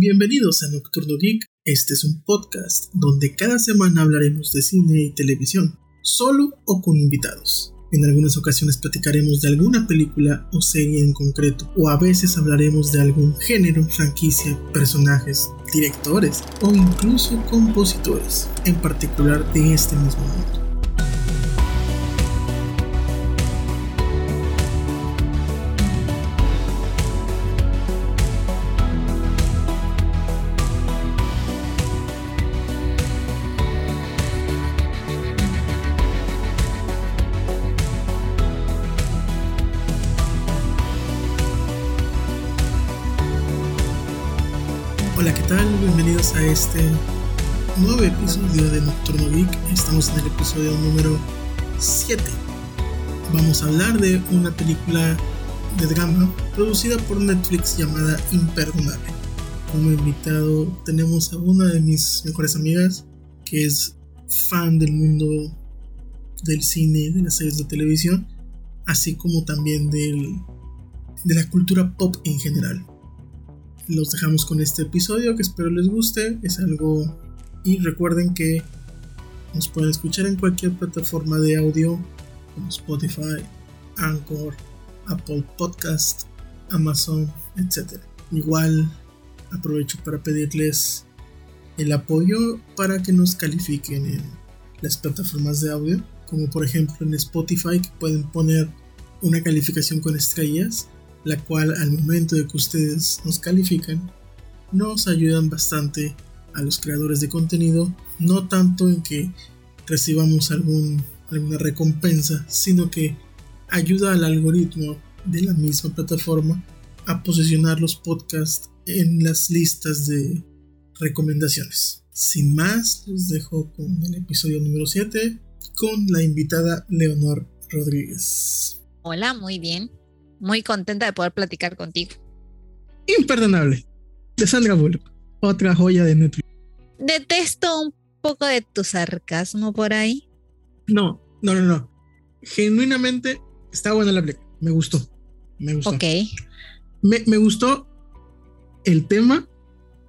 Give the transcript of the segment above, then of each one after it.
Bienvenidos a Nocturno Geek. Este es un podcast donde cada semana hablaremos de cine y televisión, solo o con invitados. En algunas ocasiones platicaremos de alguna película o serie en concreto, o a veces hablaremos de algún género, franquicia, personajes, directores o incluso compositores, en particular de este mismo mundo. A este nuevo episodio de Nocturno Geek. Estamos en el episodio número 7. Vamos a hablar de una película de drama producida por Netflix llamada Imperdonable. Como invitado tenemos a una de mis mejores amigas que es fan del mundo del cine, de las series de televisión, así como también del, de la cultura pop en general los dejamos con este episodio que espero les guste. Es algo... Y recuerden que nos pueden escuchar en cualquier plataforma de audio como Spotify, Anchor, Apple Podcast, Amazon, etc. Igual aprovecho para pedirles el apoyo para que nos califiquen en las plataformas de audio, como por ejemplo en Spotify que pueden poner una calificación con estrellas la cual al momento de que ustedes nos califican, nos ayudan bastante a los creadores de contenido, no tanto en que recibamos algún, alguna recompensa, sino que ayuda al algoritmo de la misma plataforma a posicionar los podcasts en las listas de recomendaciones. Sin más, los dejo con el episodio número 7 con la invitada Leonor Rodríguez. Hola, muy bien muy contenta de poder platicar contigo. Imperdonable. De Sandra Bullock. Otra joya de Netflix. Detesto un poco de tu sarcasmo por ahí. No, no, no, no. Genuinamente está buena la película. Me gustó. Me gustó. Ok. Me, gustó el tema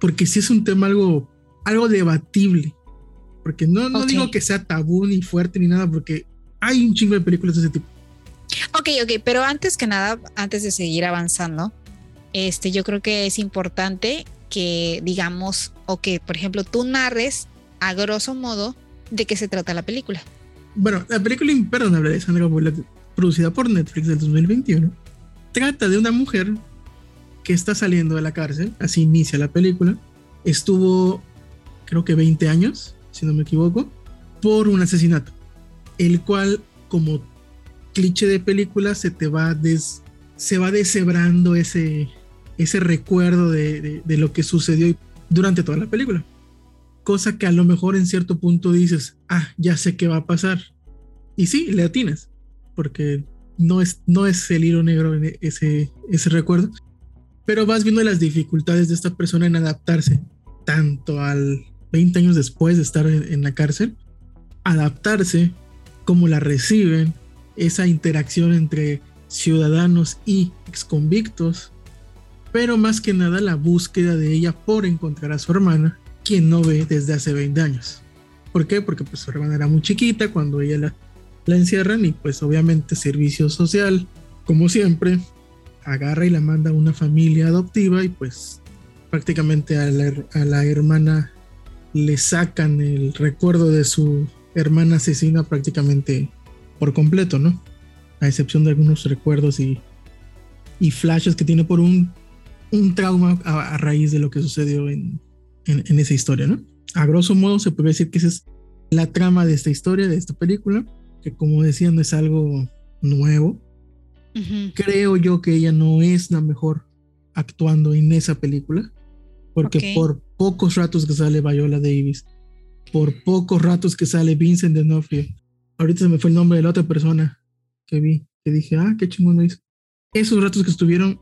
porque sí es un tema algo, algo debatible. Porque no, no digo que sea tabú ni fuerte ni nada, porque hay un chingo de películas de ese tipo. Ok, ok, pero antes que nada, antes de seguir avanzando, este, yo creo que es importante que digamos, o que, por ejemplo, tú narres a grosso modo de qué se trata la película. Bueno, la película Imperdonable de Sandra Bullock, producida por Netflix del 2021, trata de una mujer que está saliendo de la cárcel, así inicia la película. Estuvo, creo que 20 años, si no me equivoco, por un asesinato, el cual, como cliché de película se te va des, se va deshebrando ese, ese recuerdo de, de, lo que sucedió durante toda la película. Cosa que a lo mejor en cierto punto dices, ah, ya sé qué va a pasar. Y sí, le atinas, porque no es, no es el hilo negro en ese, ese recuerdo. Pero vas viendo las dificultades de esta persona en adaptarse, tanto al 20 años después de estar en, la cárcel, adaptarse, cómo la reciben, esa interacción entre ciudadanos y exconvictos, pero más que nada la búsqueda de ella por encontrar a su hermana, quien no ve desde hace 20 años. ¿Por qué? Porque pues su hermana era muy chiquita cuando ella la, encierran y pues obviamente servicio social, como siempre, agarra y la manda a una familia adoptiva y pues prácticamente a la, a la hermana le sacan el recuerdo de su hermana asesina prácticamente por completo, ¿no? A excepción de algunos recuerdos y, y flashes que tiene por un, un trauma a, raíz de lo que sucedió en, en, esa historia, ¿no? A grosso modo se puede decir que esa es la trama de esta historia, de esta película, que como decía no es algo nuevo. Creo yo que ella no es la mejor actuando en esa película, porque por pocos ratos que sale Viola Davis, por pocos ratos que sale Vincent D'Onofrio, ahorita se me fue el nombre de la otra persona que vi, que dije, ah, qué chingón lo hizo. Esos ratos que estuvieron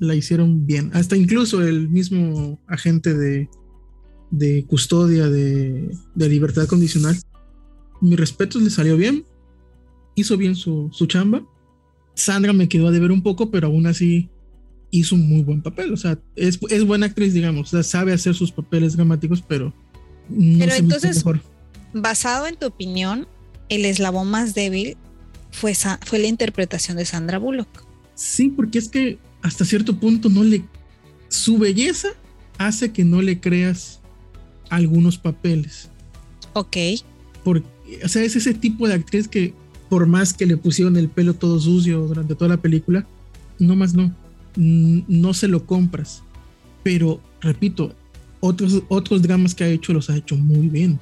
la hicieron bien. Hasta incluso el mismo agente de, de custodia de, de, libertad condicional, mi respeto le salió bien, hizo bien su, su chamba. Sandra me quedó a deber un poco, pero aún así hizo un muy buen papel. O sea, es, es buena actriz, digamos. O sea, sabe hacer sus papeles dramáticos, pero no pero entonces, basado en tu opinión, el eslabón más débil fue, fue la interpretación de Sandra Bullock. Sí, porque es que hasta cierto punto no le. Su belleza hace que no le creas algunos papeles. Ok. Porque, o sea, es ese tipo de actriz que, por más que le pusieron el pelo todo sucio durante toda la película, no más no. No se lo compras. Pero, repito, otros, otros dramas que ha hecho los ha hecho muy bien.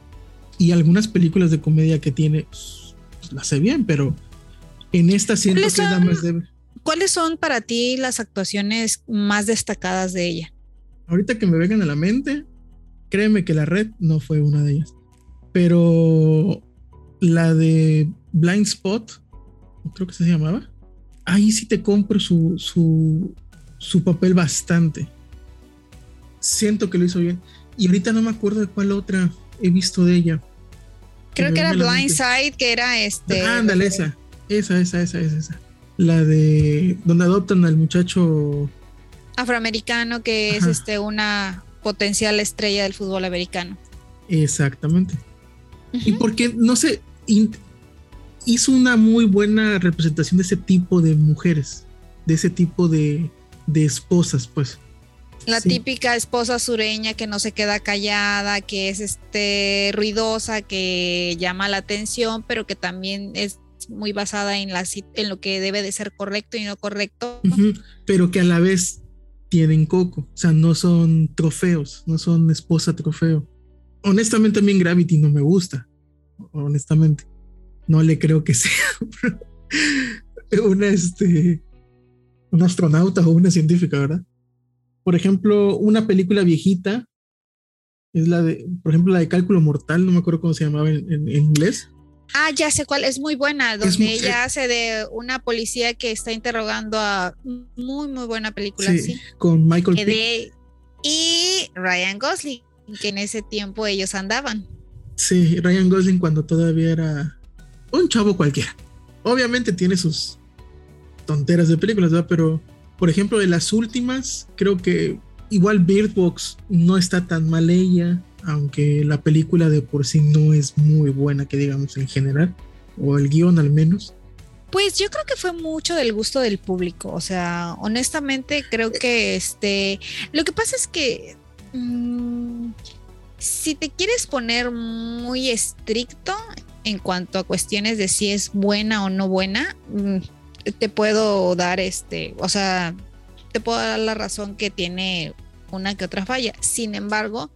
Y algunas películas de comedia que tiene, pues, las sé bien, pero en esta siento que más débil. ¿Cuáles son para ti las actuaciones más destacadas de ella? Ahorita que me vengan a la mente, créeme que la red no fue una de ellas. Pero la de Blind Spot, creo que se llamaba, ahí sí te compro su, su, su papel bastante. Siento que lo hizo bien. Y ahorita no me acuerdo de cuál otra he visto de ella. Creo que era Blindside, que era este. ándale, esa. Esa, esa, esa, esa, esa. La de donde adoptan al muchacho afroamericano que es este una potencial estrella del fútbol americano. Exactamente. Y porque, no sé, hizo una muy buena representación de ese tipo de mujeres, de ese tipo de, de esposas, pues. La típica esposa sureña que no se queda callada, que es este ruidosa, que llama la atención, pero que también es muy basada en, la, en lo que debe de ser correcto y no correcto. Pero que a la vez tienen coco, o sea, no son trofeos, no son esposa trofeo. Honestamente, a mí Gravity no me gusta, honestamente. No le creo que sea una, este, una astronauta o una científica, ¿verdad? Por ejemplo, una película viejita es la de, por ejemplo, la de Cálculo Mortal, no me acuerdo cómo se llamaba en, inglés. Ah, ya sé cuál, es muy buena, donde ella hace de una policía que está interrogando a muy, muy buena película. Sí, con Michael Y Ryan Gosling, que en ese tiempo ellos andaban. Sí, Ryan Gosling cuando todavía era un chavo cualquiera. Obviamente tiene sus tonteras de películas, ¿verdad? Pero por ejemplo, de las últimas, creo que igual Bird Box no está tan mal ella, aunque la película de por sí no es muy buena, que digamos en general, o el guion al menos. Pues yo creo que fue mucho del gusto del público, o sea, honestamente creo que este, lo que pasa es que mm, si te quieres poner muy estricto en cuanto a cuestiones de si es buena o no buena, mm, te puedo dar este, o sea, te puedo dar la razón que tiene una que otra falla. Sin embargo,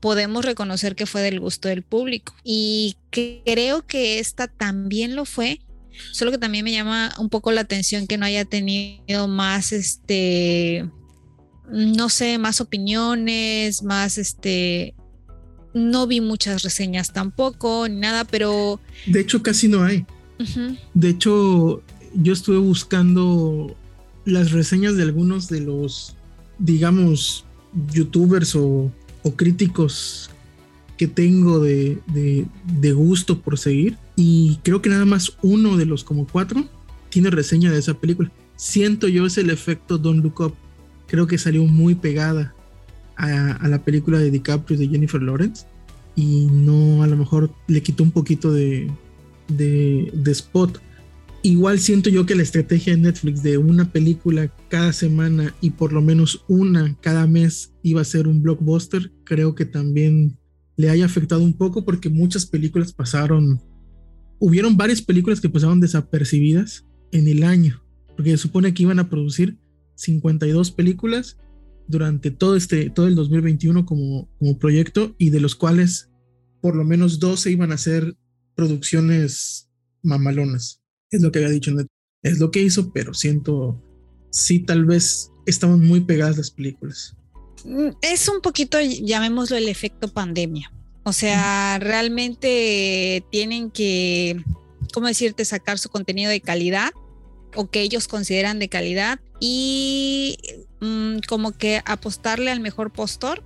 podemos reconocer que fue del gusto del público y creo que esta también lo fue. Solo que también me llama un poco la atención que no haya tenido más, este, no sé, más opiniones, más, este, no vi muchas reseñas tampoco, ni nada, pero... De hecho, casi no hay. De hecho, yo estuve buscando las reseñas de algunos de los, digamos, youtubers o, críticos que tengo de, de, gusto por seguir. Y creo que nada más uno de los como cuatro tiene reseña de esa película. Siento yo es el efecto Don't Look Up. Creo que salió muy pegada a, a la película de DiCaprio de Jennifer Lawrence. Y no, a lo mejor le quitó un poquito de, de, de spot igual siento yo que la estrategia de Netflix de una película cada semana y por lo menos una cada mes iba a ser un blockbuster, creo que también le haya afectado un poco porque muchas películas pasaron, hubieron varias películas que pasaron desapercibidas en el año, porque se supone que iban a producir 52 películas durante todo este todo el 2021 como, como proyecto y de los cuales por lo menos 12 iban a ser producciones mamalonas es lo que había dicho Es lo que hizo, pero siento, sí, tal vez estaban muy pegadas las películas. Mm, es un poquito, llamémoslo el efecto pandemia. O sea, realmente tienen que, ¿cómo decirte?, sacar su contenido de calidad o que ellos consideran de calidad y mm, como que apostarle al mejor postor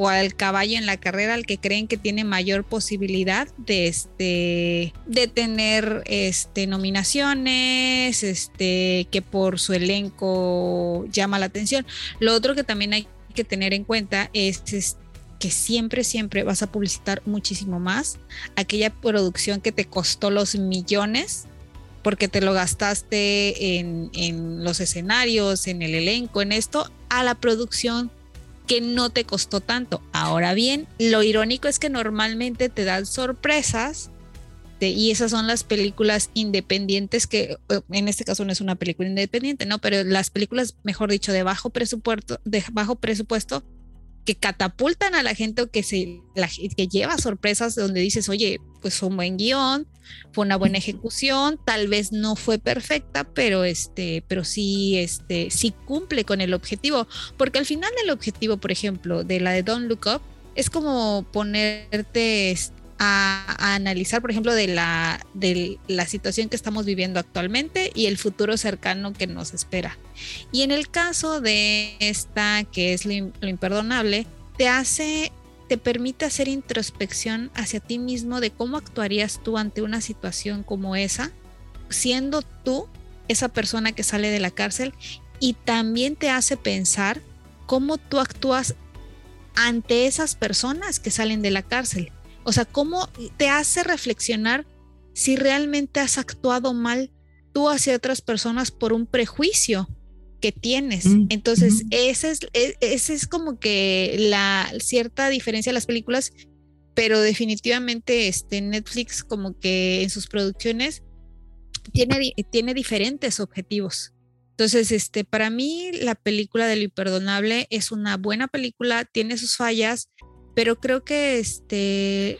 o al caballo en la carrera al que creen que tiene mayor posibilidad de este de tener este nominaciones, este que por su elenco llama la atención. Lo otro que también hay que tener en cuenta es, es que siempre, siempre vas a publicitar muchísimo más aquella producción que te costó los millones porque te lo gastaste en, en, los escenarios, en el elenco, en esto, a la producción que no te costó tanto. Ahora bien, lo irónico es que normalmente te dan sorpresas y esas son las películas independientes que eh, en este caso no es una película independiente, ¿no? Pero las películas, mejor dicho, de bajo presupuesto, de bajo presupuesto que catapultan a la gente o que se que lleva sorpresas donde dices, oye, pues un buen guion, fue una buena ejecución, tal vez no fue perfecta, pero este, pero sí, este, sí cumple con el objetivo, porque al final del objetivo, por ejemplo, de la de Don't Look Up, es como ponerte a, analizar, por ejemplo, de la, de la situación que estamos viviendo actualmente y el futuro cercano que nos espera. Y en el caso de esta, que es lo, imperdonable, te hace, te permite hacer introspección hacia ti mismo de cómo actuarías tú ante una situación como esa, siendo tú esa persona que sale de la cárcel y también te hace pensar cómo tú actúas ante esas personas que salen de la cárcil o sea, ¿cómo te hace reflexionar si realmente has actuado mal tú hacia otras personas por un prejuicio que tienes? Mm, Entonces, esa es, e, ese es como que la cierta diferencia de las películas, pero definitivamente este, Netflix como que en sus producciones tiene, tiene diferentes objetivos. Entonces, este, para mí la película de lo imperdonable es una buena película, tiene sus fallas, pero creo que este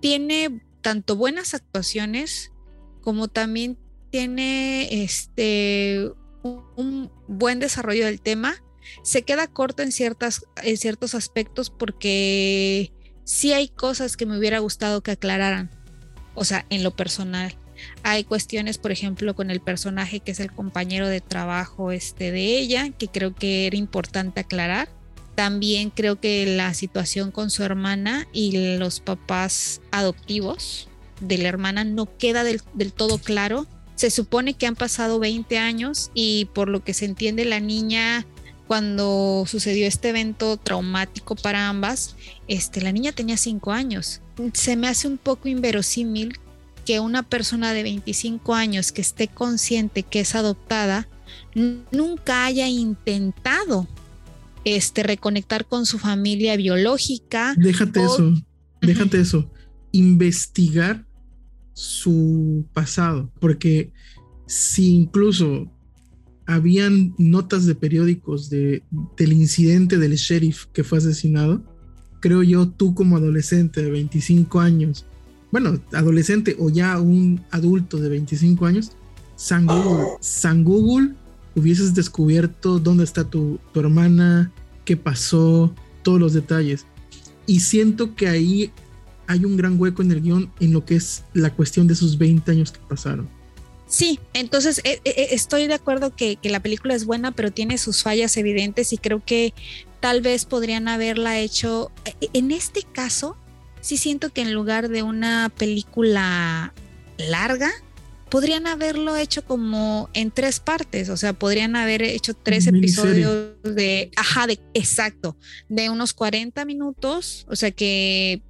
tiene tanto buenas actuaciones como también tiene este un buen desarrollo del tema. Se queda corto en ciertas en ciertos aspectos porque sí hay cosas que me hubiera gustado que aclararan. O sea, en lo personal. Hay cuestiones, por ejemplo, con el personaje que es el compañero de trabajo este de ella, que creo que era importante aclarar. También creo que la situación con su hermana y los papás adoptivos de la hermana no queda del, todo claro. Se supone que han pasado 20 años y por lo que se entiende la niña cuando sucedió este evento traumático para ambas, este, la niña tenía 5 años. Se me hace un poco inverosímil que una persona de 25 años que esté consciente que es adoptada nunca haya intentado este, reconectar con su familia biológica. Déjate eso, déjate eso. Investigar su pasado, porque si incluso habían notas de periódicos de, del incidente del sheriff que fue asesinado, creo yo tú como adolescente de 25 años, bueno, adolescente o ya un adulto de 25 años, San Google, San Google hubieses descubierto dónde está tu, tu hermana, qué pasó, todos los detalles. Y siento que ahí hay un gran hueco en el guion en lo que es la cuestión de esos 20 años que pasaron. Sí, entonces eh, eh, eh, estoy de acuerdo que, que, la película es buena, pero tiene sus fallas evidentes y creo que tal vez podrían haberla hecho. En este caso, sí siento que en lugar de una película larga, podrían haberlo hecho como en tres partes, o sea, podrían haber hecho tres episodios de, ajá, de, exacto, de unos 40 minutos, o sea que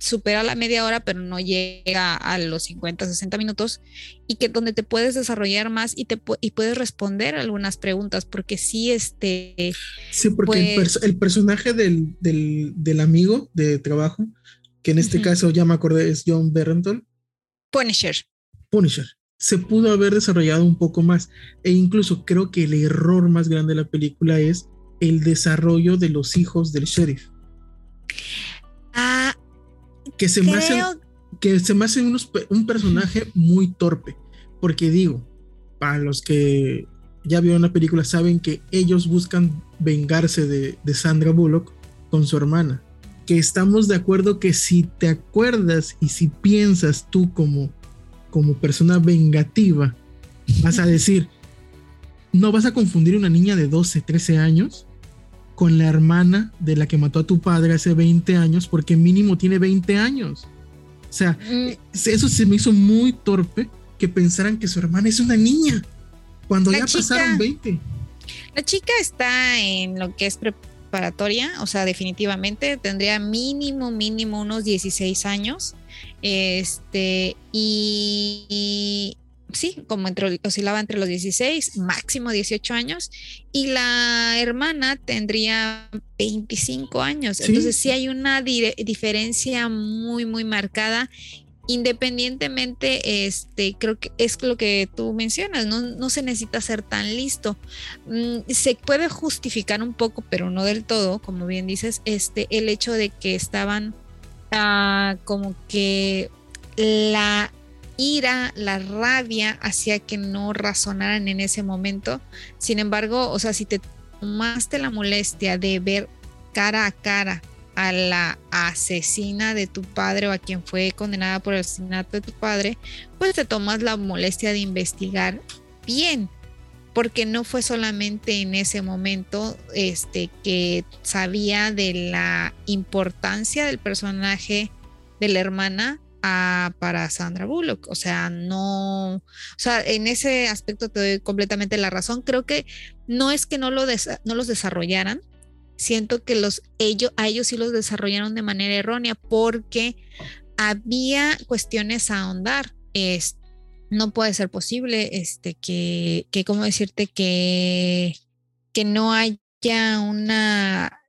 supera la media hora, pero no llega a los 50, 60 minutos, y que donde te puedes desarrollar más y, te, y puedes responder algunas preguntas, porque sí, este... Sí, porque el, pues personaje del, del, del, amigo de trabajo, que en este caso ya me acordé es John Berrenton. Punisher. Punisher. Se pudo haber desarrollado un poco más. E incluso creo que el error más grande de la película es el desarrollo de los hijos del sheriff. Ah, que se me hace, que se me hace un personaje muy torpe. Porque digo, para los que ya vieron la película saben que ellos buscan vengarse de, de Sandra Bullock con su hermana. Que estamos de acuerdo que si te acuerdas y si piensas tú como como persona vengativa, vas a decir, no vas a confundir una niña de 12, 13 años con la hermana de la que mató a tu padre hace 20 años, porque mínimo tiene 20 años. O sea, mm. eso se me hizo muy torpe que pensaran que su hermana es una niña, cuando ya pasaron 20. La chica está en lo que es preparatoria, o sea, definitivamente tendría mínimo, mínimo unos 16 años. Este, y sí, como entre, oscilaba entre los 16, máximo 18 años, y la hermana tendría 25 años. Entonces sí hay una diferencia muy, muy marcada. Independientemente, este, creo que es lo que tú mencionas, no, se necesita ser tan listo. Mm, se puede justificar un poco, pero no del todo, como bien dices, este, el hecho de que estaban ah, como que la ira, la rabia hacía que no razonaran en ese momento. Sin embargo, o sea, si te tomaste la molestia de ver cara a cara a la asesina de tu padre o a quien fue condenada por el asesinato de tu padre, pues te tomas la molestia de investigar bien, porque no fue solamente en ese momento este que sabía de la importancia del personaje de la hermana, para Sandra Bullock. O sea, no, o sea, en ese aspecto te doy completamente la razón. Creo que no es que no, lo no los desarrollaran, siento que los, ellos, a ellos sí los desarrollaron de manera errónea porque había cuestiones a ahondar. No puede ser posible este, que, que, ¿cómo decirte? Que, que no haya una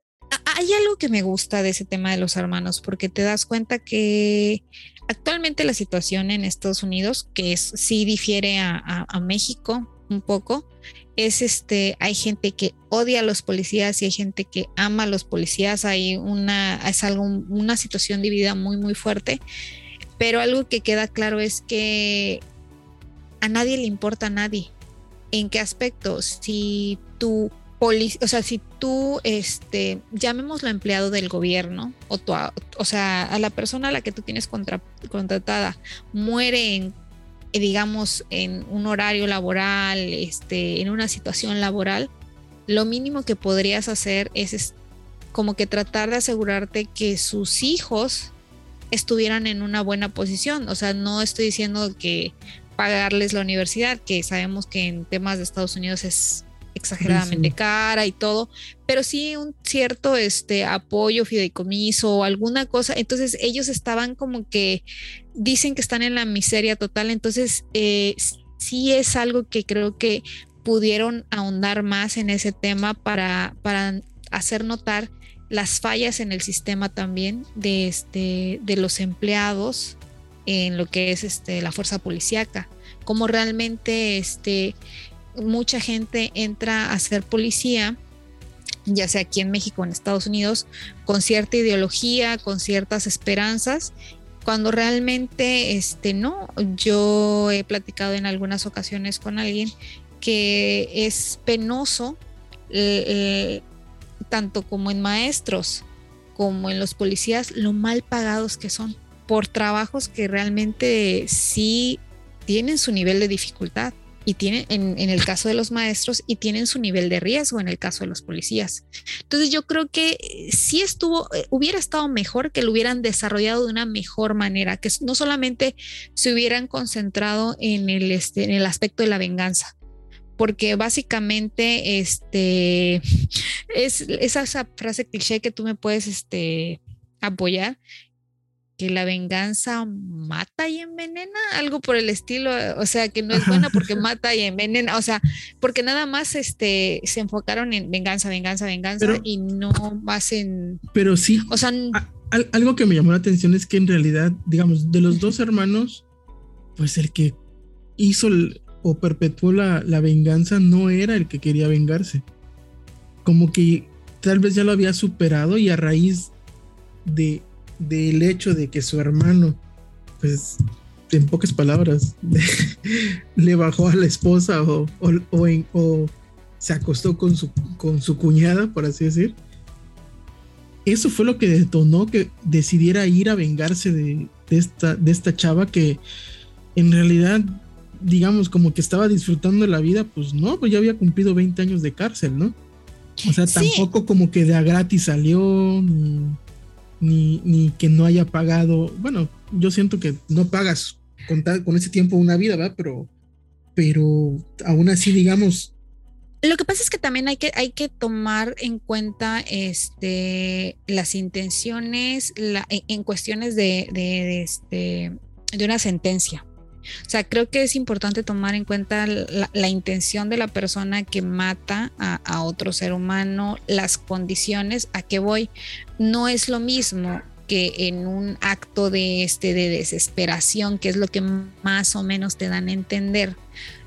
hay algo que me gusta de ese tema de los hermanos, porque te das cuenta que actualmente la situación en Estados Unidos, que es, sí difiere a, México un poco, es este, hay gente que odia a los policías y hay gente que ama a los policías, hay una, es una situación dividida muy, muy fuerte, pero algo que queda claro es que a nadie le importa a nadie. ¿En qué aspecto? Si tú o sea, si tú, este, llamémoslo empleado del gobierno, o, o sea, a la persona a la que tú tienes contratada muere en, eh, digamos, en un horario laboral, este, en una situación laboral, lo mínimo que podrías hacer es, como que tratar de asegurarte que sus hijos estuvieran en una buena posición. O sea, no estoy diciendo que pagarles la universidad, que sabemos que en temas de Estados Unidos es exageradamente cara y todo, pero sí un cierto este apoyo, fideicomiso o alguna cosa. Entonces ellos estaban como que dicen que están en la miseria total. Entonces eh, sí es algo que creo que pudieron ahondar más en ese tema para, para hacer notar las fallas en el sistema también de, este, de los empleados en lo que es este, la fuerza policíaca, como realmente este, mucha gente entra a ser policía, ya sea aquí en México o en Estados Unidos, con cierta ideología, con ciertas esperanzas, cuando realmente este no, yo he platicado en algunas ocasiones con alguien que es penoso tanto como en maestros como en los policías lo mal pagados que son por trabajos que realmente sí tienen su nivel de dificultad y tienen, en, el caso de los maestros, y tienen su nivel de riesgo en el caso de los policías. Entonces yo creo que eh, sí estuvo, eh, hubiera estado mejor que lo hubieran desarrollado de una mejor manera, que no solamente se hubieran concentrado en el, este, en el aspecto de la venganza, porque básicamente este es, esa, esa frase cliché que tú me puedes este, apoyar que la venganza mata y envenena, algo por el estilo, o sea, que no es buena porque mata y envenena, o sea, porque nada más este se enfocaron en venganza, venganza, venganza y no más en Pero sí. O sea, algo que me llamó la atención es que en realidad, digamos, de los dos hermanos, pues el que hizo o perpetuó la, la venganza no era el que quería vengarse. Como que tal vez ya lo había superado y a raíz de del hecho de que su hermano, pues en pocas palabras, le bajó a la esposa o, o, se acostó con su, con su cuñada, por así decir. Eso fue lo que detonó que decidiera ir a vengarse de, esta, de esta chava que en realidad, digamos, como que estaba disfrutando de la vida, pues no, pues ya había cumplido 20 años de cárcel, ¿no? O sea, tampoco como que de a gratis salió, ni, ni, que no haya pagado. Bueno, yo siento que no pagas con, con ese tiempo una vida, ¿verdad? Pero, pero aún así, digamos, lo que pasa es que también hay que, hay que tomar en cuenta este, las intenciones la, en, cuestiones de, de, este, de una sentencia. O sea, creo que es importante tomar en cuenta la, intención de la persona que mata a, otro ser humano, las condiciones a que voy. No es lo mismo que en un acto de este de desesperación, que es lo que más o menos te dan a entender,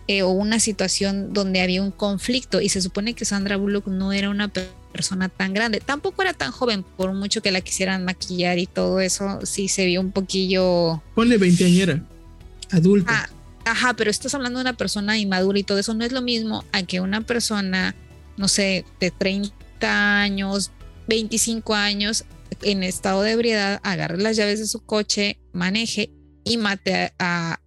eh, o una situación donde había un conflicto. Y se supone que Sandra Bullock no era una persona tan grande, tampoco era tan joven, por mucho que la quisieran maquillar y todo eso, sí se vio un poquillo... Ponle veinteañera adulta. Ah, ajá, pero estás hablando de una persona inmadura y todo eso. No es lo mismo a que una persona, no sé, de 30 años, 25 años, en estado de ebriedad, agarre las llaves de su coche, maneje y mate a,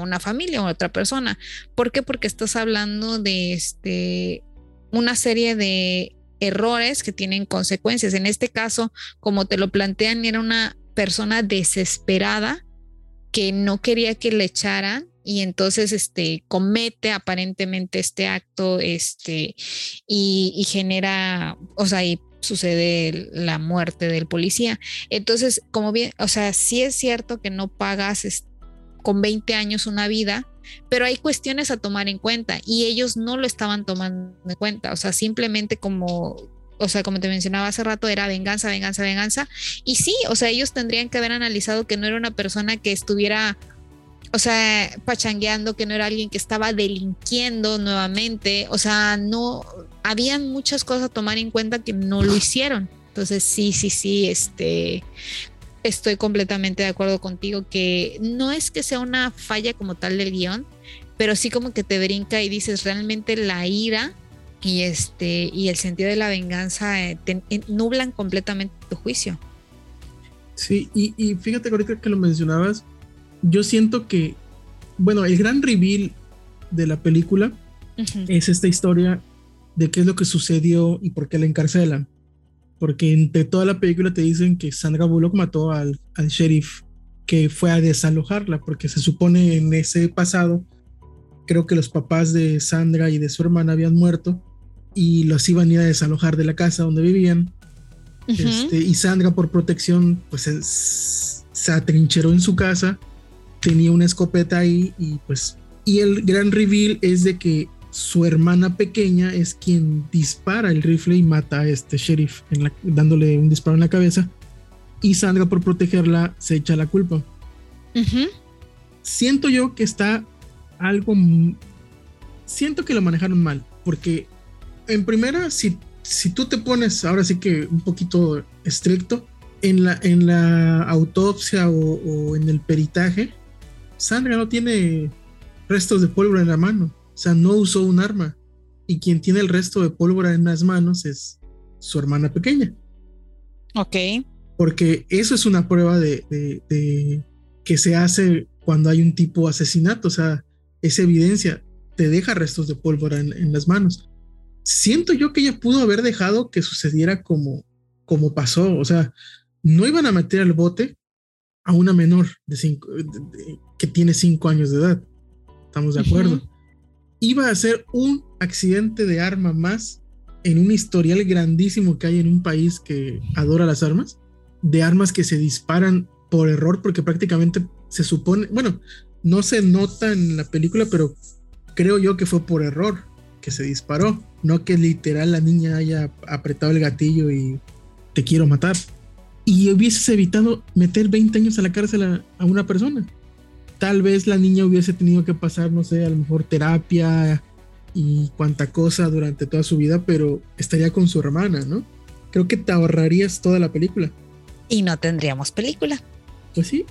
una familia o a otra persona. ¿Por qué? Porque estás hablando de este, una serie de errores que tienen consecuencias. En este caso, como te lo plantean, era una persona desesperada que no quería que le echaran y entonces este comete aparentemente este acto este y, genera o sea y sucede la muerte del policía entonces como bien o sea sí es cierto que no pagas con 20 años una vida pero hay cuestiones a tomar en cuenta y ellos no lo estaban tomando en cuenta o sea simplemente como o sea, como te mencionaba hace rato, era venganza, venganza, venganza. Y sí, o sea, ellos tendrían que haber analizado que no era una persona que estuviera, o sea, pachangueando, que no era alguien que estaba delinquiendo nuevamente. O sea, no, habían muchas cosas a tomar en cuenta que no lo hicieron. Entonces, sí, sí, sí, este, estoy completamente de acuerdo contigo que no es que sea una falla como tal del guion, pero sí como que te brinca y dices, realmente la ira y este y el sentido de la venganza eh, eh, nublan completamente tu juicio. Sí, y, fíjate que ahorita que lo mencionabas, yo siento que, bueno, el gran reveal de la película es esta historia de qué es lo que sucedió y por qué la encarcelan. Porque entre toda la película te dicen que Sandra Bullock mató al, al sheriff que fue a desalojarla, porque se supone en ese pasado, creo que los papás de Sandra y de su hermana habían muerto y los iban a ir a desalojar de la casa donde vivían. este, y Sandra por protección pues se atrincheró en su casa, tenía una escopeta ahí y pues y el gran reveal es de que su hermana pequeña es quien dispara el rifle y mata a este sheriff dándole un disparo en la cabeza y Sandra por protegerla se echa la culpa. Siento yo que está algo siento que lo manejaron mal porque en primera, si, si tú te pones ahora sí que un poquito estricto, en la, en la autopsia o, en el peritaje, Sandra no tiene restos de pólvora en la mano, o sea, no usó un arma. Y quien tiene el resto de pólvora en las manos es su hermana pequeña. Ok. Porque eso es una prueba de, de que se hace cuando hay un tipo asesinato, o sea, es evidencia, te deja restos de pólvora en, en las manos siento yo que ella pudo haber dejado que sucediera como, como pasó. O sea, no iban a meter al bote a una menor de cinco, que tiene cinco años de edad. Estamos de acuerdo. Iba a ser un accidente de arma más en un historial grandísimo que hay en un país que adora las armas, de armas que se disparan por error, porque prácticamente se supone, bueno, no se nota en la película, pero creo yo que fue por error que se disparó, no que literal la niña haya apretado el gatillo y te quiero matar. Y hubieses evitado meter 20 años a la cárcel a, una persona. Tal vez la niña hubiese tenido que pasar, no sé, a lo mejor terapia y cuanta cosa durante toda su vida, pero estaría con su hermana, ¿no? Creo que te ahorrarías toda la película. Y no tendríamos película. Pues sí,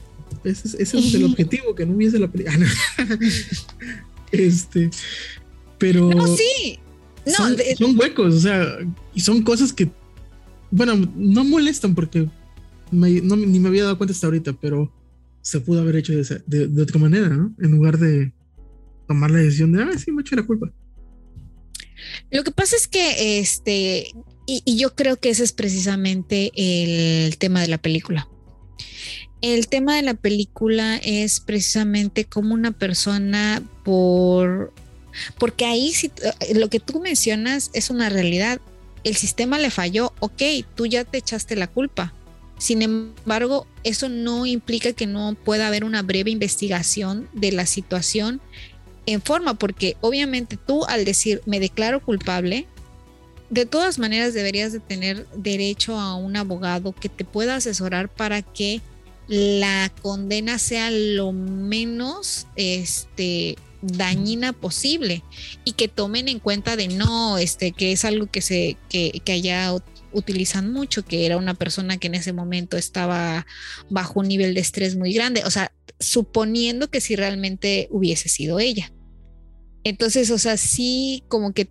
ese, es el objetivo, que no hubiese la película. este, pero. No, sí. son, huecos, o sea, y son cosas que, bueno, no molestan porque ni me había dado cuenta hasta ahorita, pero se pudo haber hecho de, otra manera, ¿no? En lugar de tomar la decisión de, ah, sí, me eché la culpa. Lo que pasa es que, este, y, yo creo que ese es precisamente el tema de la película. El tema de la película es precisamente como una persona por, porque ahí si, eh, lo que tú mencionas es una realidad. El sistema le falló, ok, tú ya te echaste la culpa. Sin embargo, eso no implica que no pueda haber una breve investigación de la situación en forma, porque obviamente tú al decir me declaro culpable, de todas maneras deberías de tener derecho a un abogado que te pueda asesorar para que la condena sea lo menos este dañina posible y que tomen en cuenta de no este que es algo que se que, que allá utilizan mucho que era una persona que en ese momento estaba bajo un nivel de estrés muy grande o sea suponiendo que si realmente hubiese sido ella entonces, o sea, sí, como que,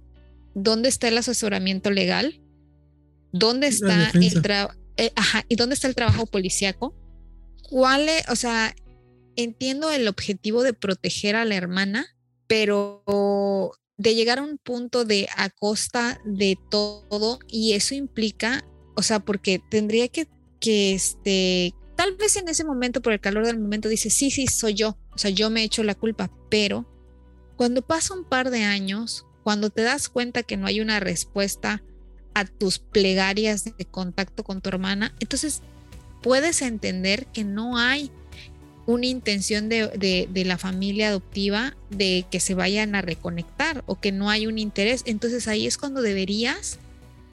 ¿dónde está el asesoramiento legal? ¿Dónde está el trabajo? Eh, ajá, ¿y dónde está el trabajo policíaco? ¿Cuál es, o sea, entiendo el objetivo de proteger a la hermana, pero de llegar a un punto de a costa de todo y eso implica, o sea, porque tendría que, que este, tal vez en ese momento, por el calor del momento, dice, sí, sí, soy yo, o sea, yo me he hecho la culpa, pero cuando pasa un par de años, cuando te das cuenta que no hay una respuesta a tus plegarias de contacto con tu hermana, entonces puedes entender que no hay una intención de, la familia adoptiva de que se vayan a reconectar o que no hay un interés. Entonces ahí es cuando deberías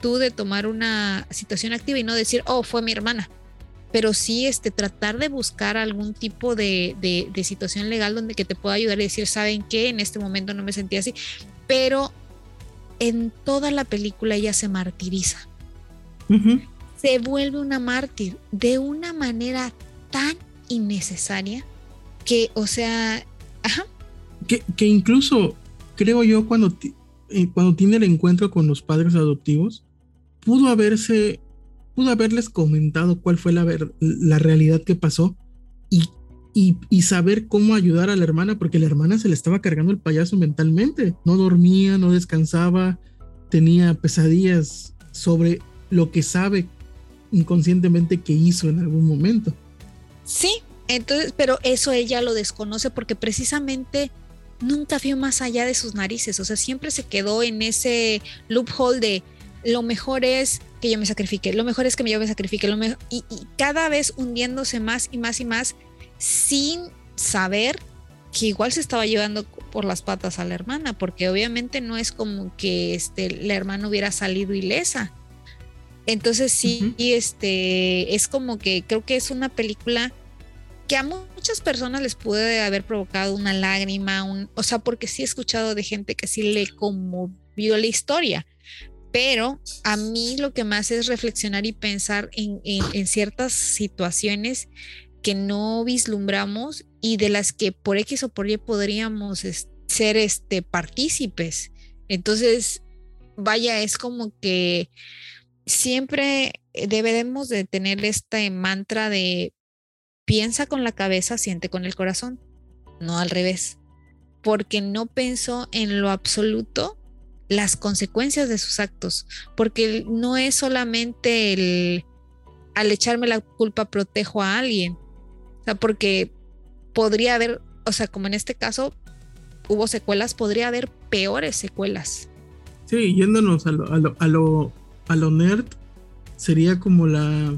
tú de tomar una situación activa y no decir, oh, fue mi hermana pero sí este, tratar de buscar algún tipo de, situación legal donde que te pueda ayudar y decir, ¿saben qué? En este momento no me sentía así, pero en toda la película ella se martiriza. Se vuelve una mártir de una manera tan innecesaria que, o sea, Que, incluso creo yo cuando, eh, cuando tiene el encuentro con los padres adoptivos, pudo haberse pudo haberles comentado cuál fue la, la realidad que pasó y, y, saber cómo ayudar a la hermana, porque la hermana se le estaba cargando el payaso mentalmente. No dormía, no descansaba, tenía pesadillas sobre lo que sabe inconscientemente que hizo en algún momento. Sí, entonces, pero eso ella lo desconoce porque precisamente nunca vio más allá de sus narices, o sea, siempre se quedó en ese loophole de lo mejor es que yo me sacrifique, lo mejor es que yo me sacrifique, lo mejor, y, cada vez hundiéndose más y más y más sin saber que igual se estaba llevando por las patas a la hermana, porque obviamente no es como que este, la hermana hubiera salido ilesa. Entonces sí, este, es como que creo que es una película que a muchas personas les puede haber provocado una lágrima, un, o sea, porque sí he escuchado de gente que sí le conmovió la historia, pero a mí lo que más es reflexionar y pensar en, ciertas situaciones que no vislumbramos y de las que por X o por Y podríamos ser este, partícipes. Entonces, vaya, es como que siempre debemos de tener este mantra de piensa con la cabeza, siente con el corazón, no al revés, porque no pensó en lo absoluto las consecuencias de sus actos, porque no es solamente el al echarme la culpa protejo a alguien, o sea, porque podría haber, o sea, como en este caso hubo secuelas, podría haber peores secuelas. Sí, yéndonos a lo, a lo, a lo, a lo nerd, sería como la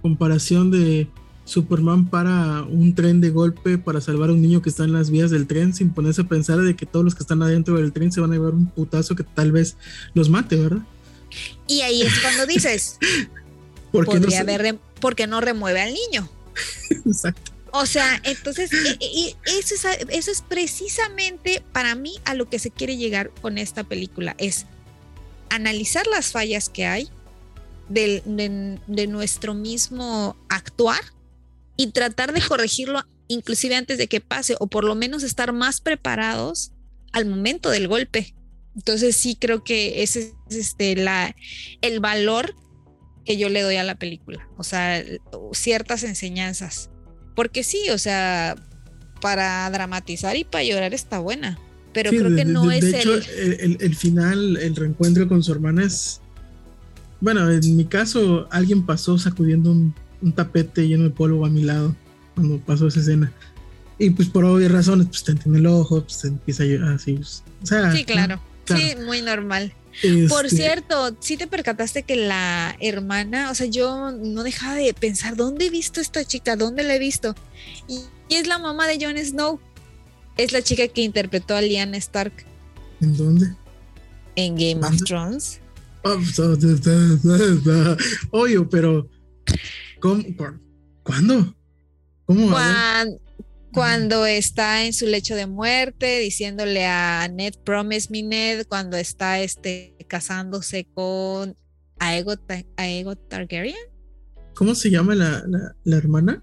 comparación de Superman para un tren de golpe para salvar a un niño que está en las vías del tren sin ponerse a pensar de que todos los que están adentro del tren se van a llevar un putazo que tal vez los mate, ¿verdad? Y ahí es cuando dices, podría haber, porque no remueve al niño. Exacto. O sea, entonces, e, e, eso es, eso es precisamente para mí a lo que se quiere llegar con esta película, es analizar las fallas que hay de, nuestro mismo actuar y tratar de corregirlo inclusive antes de que pase o por lo menos estar más preparados al momento del golpe. Entonces sí creo que ese es este, la, el valor que yo le doy a la película, o sea, ciertas enseñanzas. Porque sí, o sea, para dramatizar y para llorar está buena. Pero creo que no es de hecho, el... el... final, el reencuentro con su hermana es. Bueno, en mi caso, alguien pasó sacudiendo un, un tapete lleno de polvo a mi lado cuando pasó esa escena. Y pues por obvias razones, pues te entiende el ojo, pues te empieza a así. Pues, o sea, sí, claro. Sí, muy normal. Por este cierto, sí te percataste que la hermana, o sea, yo no dejaba de pensar, ¿dónde he visto esta chica? ¿Dónde la he visto? Y, es la mamá de Jon Snow. Es la chica que interpretó a Lyanna Stark. ¿En dónde? En Game of Thrones. Obvio, pero ¿cómo, ¿cuándo? ¿Cómo? Cuando, cuando está en su lecho de muerte, diciéndole a Ned, promise me Ned, cuando está este, casándose con Aegon, Targaryen. ¿Cómo se llama la, hermana?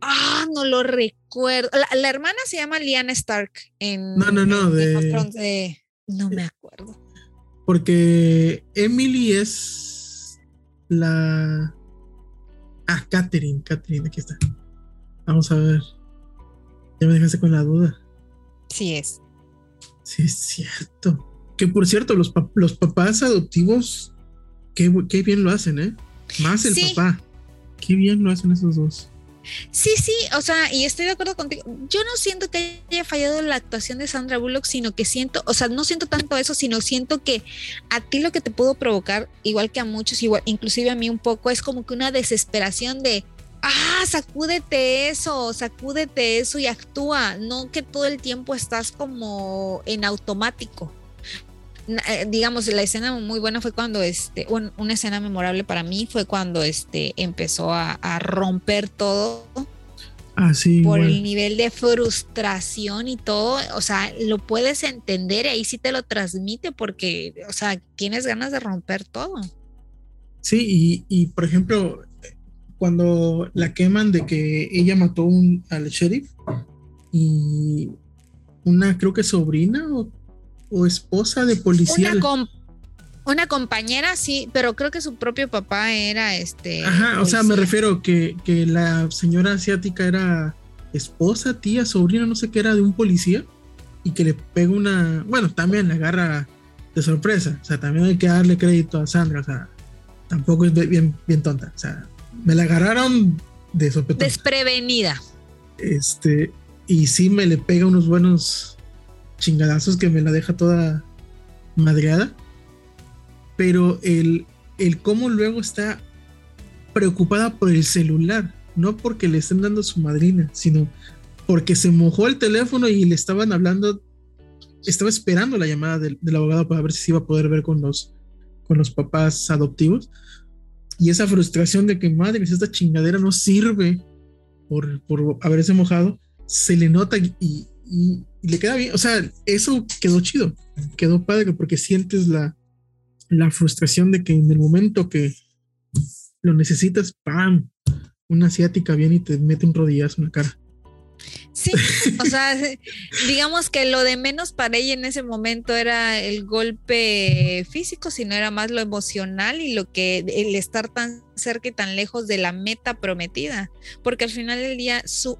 Ah, no lo recuerdo. La, hermana se llama Lyanna Stark en. No, no, no. De, no me acuerdo. Porque Emily es la. Ah, Catherine, Catherine, aquí está. Vamos a ver. Ya me dejaste con la duda. Sí es. Sí es cierto. Que por cierto, los, los papás adoptivos, qué, bien lo hacen, ¿eh? Más el papá. Qué bien lo hacen esos dos. Sí, sí, o sea, y estoy de acuerdo contigo. Yo no siento que haya fallado la actuación de Sandra Bullock, sino que siento, o sea, no siento tanto eso, sino siento que a ti lo que te pudo provocar, igual que a muchos, igual, inclusive a mí un poco, es como que una desesperación de, ah, sacúdete eso, sacúdete eso y actúa, no que todo el tiempo estás como en automático. Eh, digamos, la escena muy buena fue cuando, este, una escena memorable para mí fue cuando este, empezó a, romper todo. Ah, por el nivel de frustración y todo, o sea, lo puedes entender y ahí sí te lo transmite porque, o sea, tienes ganas de romper todo. Sí, y, y por ejemplo, cuando la queman de que ella mató un, al sheriff y una, creo que sobrina o, esposa de policía. Una, compañera, sí, pero creo que su propio papá era este. Ajá, o sea, me refiero que, que la señora asiática era esposa, tía, sobrina, no sé qué era de un policía y que le pega una. Bueno, también la agarra de sorpresa. O sea, también hay que darle crédito a Sandra. O sea, tampoco es bien, bien tonta. O sea, me la agarraron de sopetón. Desprevenida. Este, y sí me le pega unos buenos chingadazos que me la deja toda madreada. Pero el, el cómo luego está preocupada por el celular, no porque le estén dando su madrina, sino porque se mojó el teléfono y le estaban hablando, estaba esperando la llamada del, del abogado para ver si se iba a poder ver con los, con los papás adoptivos y esa frustración de que, madre, esta chingadera no sirve por, por haberse mojado, se le nota y, le queda bien. O sea, eso quedó chido, quedó padre porque sientes la, la frustración de que en el momento que lo necesitas, ¡pam! Una asiática viene y te mete un rodillazo en la cara. Sí, o sea, digamos que lo de menos para ella en ese momento era el golpe físico, sino era más lo emocional y lo que el estar tan cerca y tan lejos de la meta prometida, porque al final del día su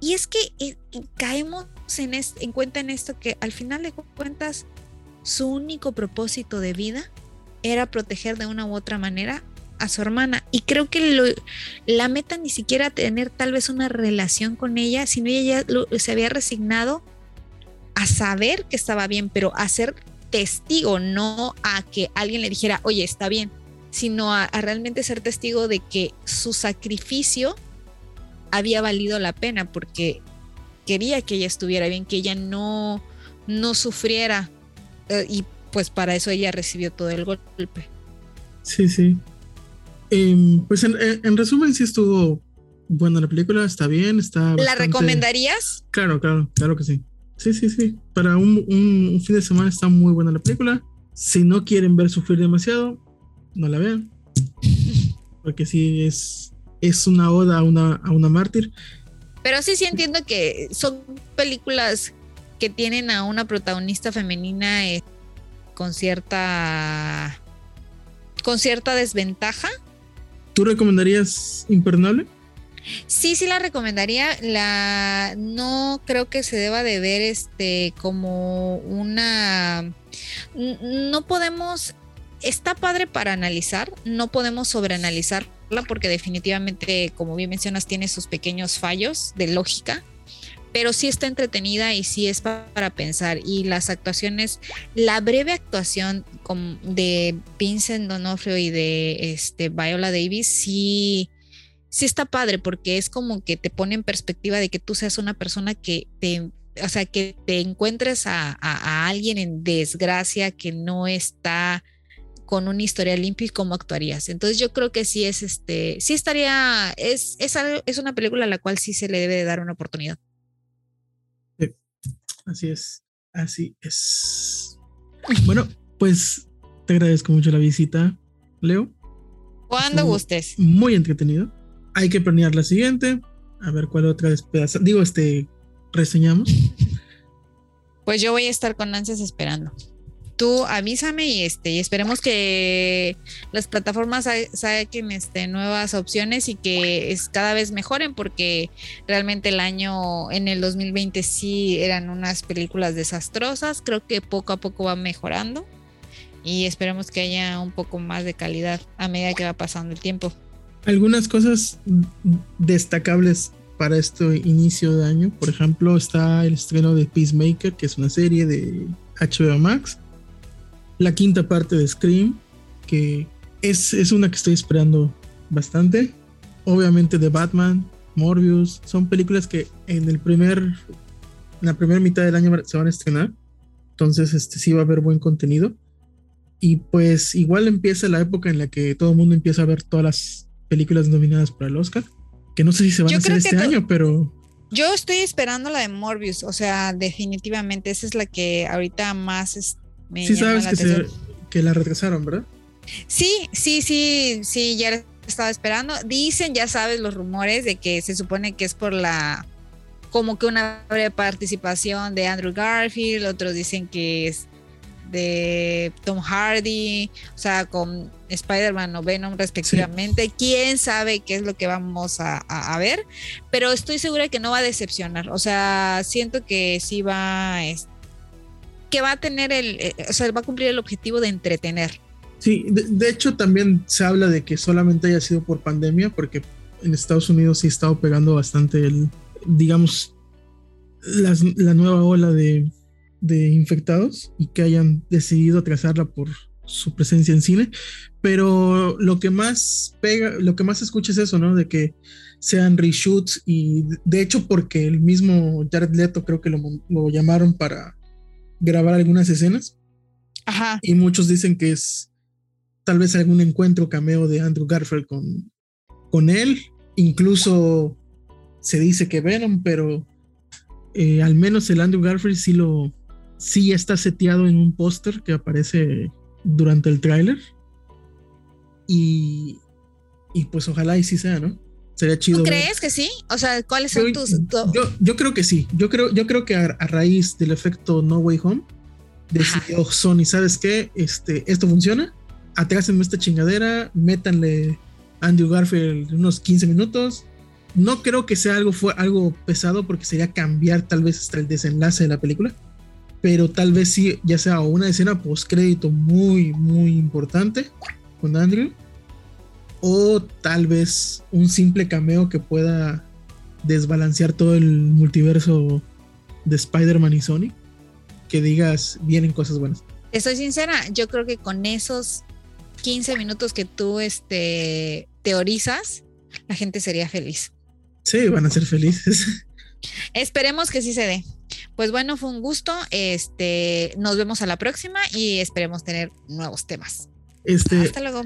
y es que eh, caemos en, en cuenta en esto que al final de cuentas su único propósito de vida era proteger de una u otra manera a su hermana. Y creo que la meta ni siquiera tener tal vez una relación con ella, sino ella ya se había resignado a saber que estaba bien, pero a ser testigo, no a que alguien le dijera, oye, está bien, sino a, realmente ser testigo de que su sacrificio había valido la pena porque quería que ella estuviera bien, que ella no, no sufriera. Eh, y pues para eso ella recibió todo el golpe. Sí, sí. Em, pues en, resumen, sí estuvo buena la película, está bien, está. ¿La recomendarías? Claro, claro, claro que sí. Sí, sí, sí. Para un, fin de semana está muy buena la película. Si no quieren ver sufrir demasiado, no la vean. Porque sí es, es una oda a una, a una mártir. Pero sí, sí entiendo que son películas que tienen a una protagonista femenina eh, con cierta con cierta desventaja ¿Tú recomendarías Impernable? Sí, sí la recomendaría. La no creo que se deba de ver este como una no podemos está padre para analizar, no podemos sobreanalizarla porque definitivamente, como bien mencionas, tiene sus pequeños fallos de lógica, pero sí está entretenida y sí es para pensar. Y las actuaciones, la breve actuación de Vincent Donofrio y de este, Viola Davis, sí, sí está padre porque es como que te pone en perspectiva de que tú seas una persona que te o sea, que te encuentres a, a, alguien en desgracia que no está con una historia limpia y cómo actuarías. Entonces yo creo que sí es este, sí estaría, es, es, es una película a la cual sí se le debe de dar una oportunidad. así es, así es. Bueno, pues te agradezco mucho la visita, Leo. Cuando gustes. Muy entretenido. Hay que planear la siguiente. A ver cuál otra despedaza. Digo, este, reseñamos. Pues yo voy a estar con ansias esperando tú avísame y este y esperemos que las plataformas saquen este nuevas opciones y que es cada vez mejoren porque realmente el año en el 2020 sí eran unas películas desastrosas, creo que poco a poco va mejorando y esperemos que haya un poco más de calidad a medida que va pasando el tiempo. Algunas cosas destacables para este inicio de año, por ejemplo, está el estreno de Peacemaker, que es una serie de HBO Max la quinta parte de Scream, que es, es una que estoy esperando bastante. Obviamente de Batman, Morbius, son películas que en el primer, en la primera mitad del año se van a estrenar. Entonces, este sí va a haber buen contenido. Y pues igual empieza la época en la que todo el mundo empieza a ver todas las películas nominadas para el Oscar. Que no sé si se van a hacer este año, pero. Yo estoy esperando la de Morbius. O sea, definitivamente esa es la que ahorita más sí sabes que, que la retrasaron, ¿verdad? Sí, sí, sí, sí, ya estaba esperando. Dicen, ya sabes, los rumores de que se supone que es por la como que una breve participación de Andrew Garfield, otros dicen que es de Tom Hardy, o sea, con Spider-Man o Venom respectivamente. Quién sabe qué es lo que vamos a, a, ver, pero estoy segura que no va a decepcionar. O sea, siento que sí va, este, que va a tener el, eh, o sea, va a cumplir el objetivo de entretener. Sí, de, hecho también se habla de que solamente haya sido por pandemia, porque en Estados Unidos sí ha estado pegando bastante el, digamos, la nueva ola de, de infectados y que hayan decidido atrasarla por su presencia en cine, pero lo que más pega, lo que más escucha es eso, ¿no? De que sean reshoots y de hecho porque el mismo Jared Leto creo que lo, lo llamaron para grabar algunas escenas. Ajá. Y muchos dicen que es tal vez algún encuentro cameo de Andrew Garfield con, con él. Incluso se dice que Venom, pero eh, al menos el Andrew Garfield sí lo sí está seteado en un póster que aparece durante el tráiler. Y, y pues ojalá y sí sea, ¿no? Sería chido. ¿Tú crees que sí? O sea, ¿cuáles son tus.? Yo, yo creo que sí. Yo creo, yo creo que a, raíz del efecto No Way Home, decidió Sony, ¿sabes qué? Este, esto funciona. Atrásenme esta chingadera, métanle Andrew Garfield unos 15 minutos. No creo que sea algo, fue algo pesado porque sería cambiar tal vez hasta el desenlace de la película. Pero tal vez sí, ya sea una escena post crédito muy, muy importante con Andrew o tal vez un simple cameo que pueda desbalancear todo el multiverso de Spider-Man y Sony, que digas vienen cosas buenas. Estoy sincera, yo creo que con esos 15 minutos que tú este, teorizas, la gente sería feliz. Sí, van a ser felices. Esperemos que sí se dé. Pues bueno, fue un gusto. Este, nos vemos a la próxima y esperemos tener nuevos temas. Este, Hasta luego.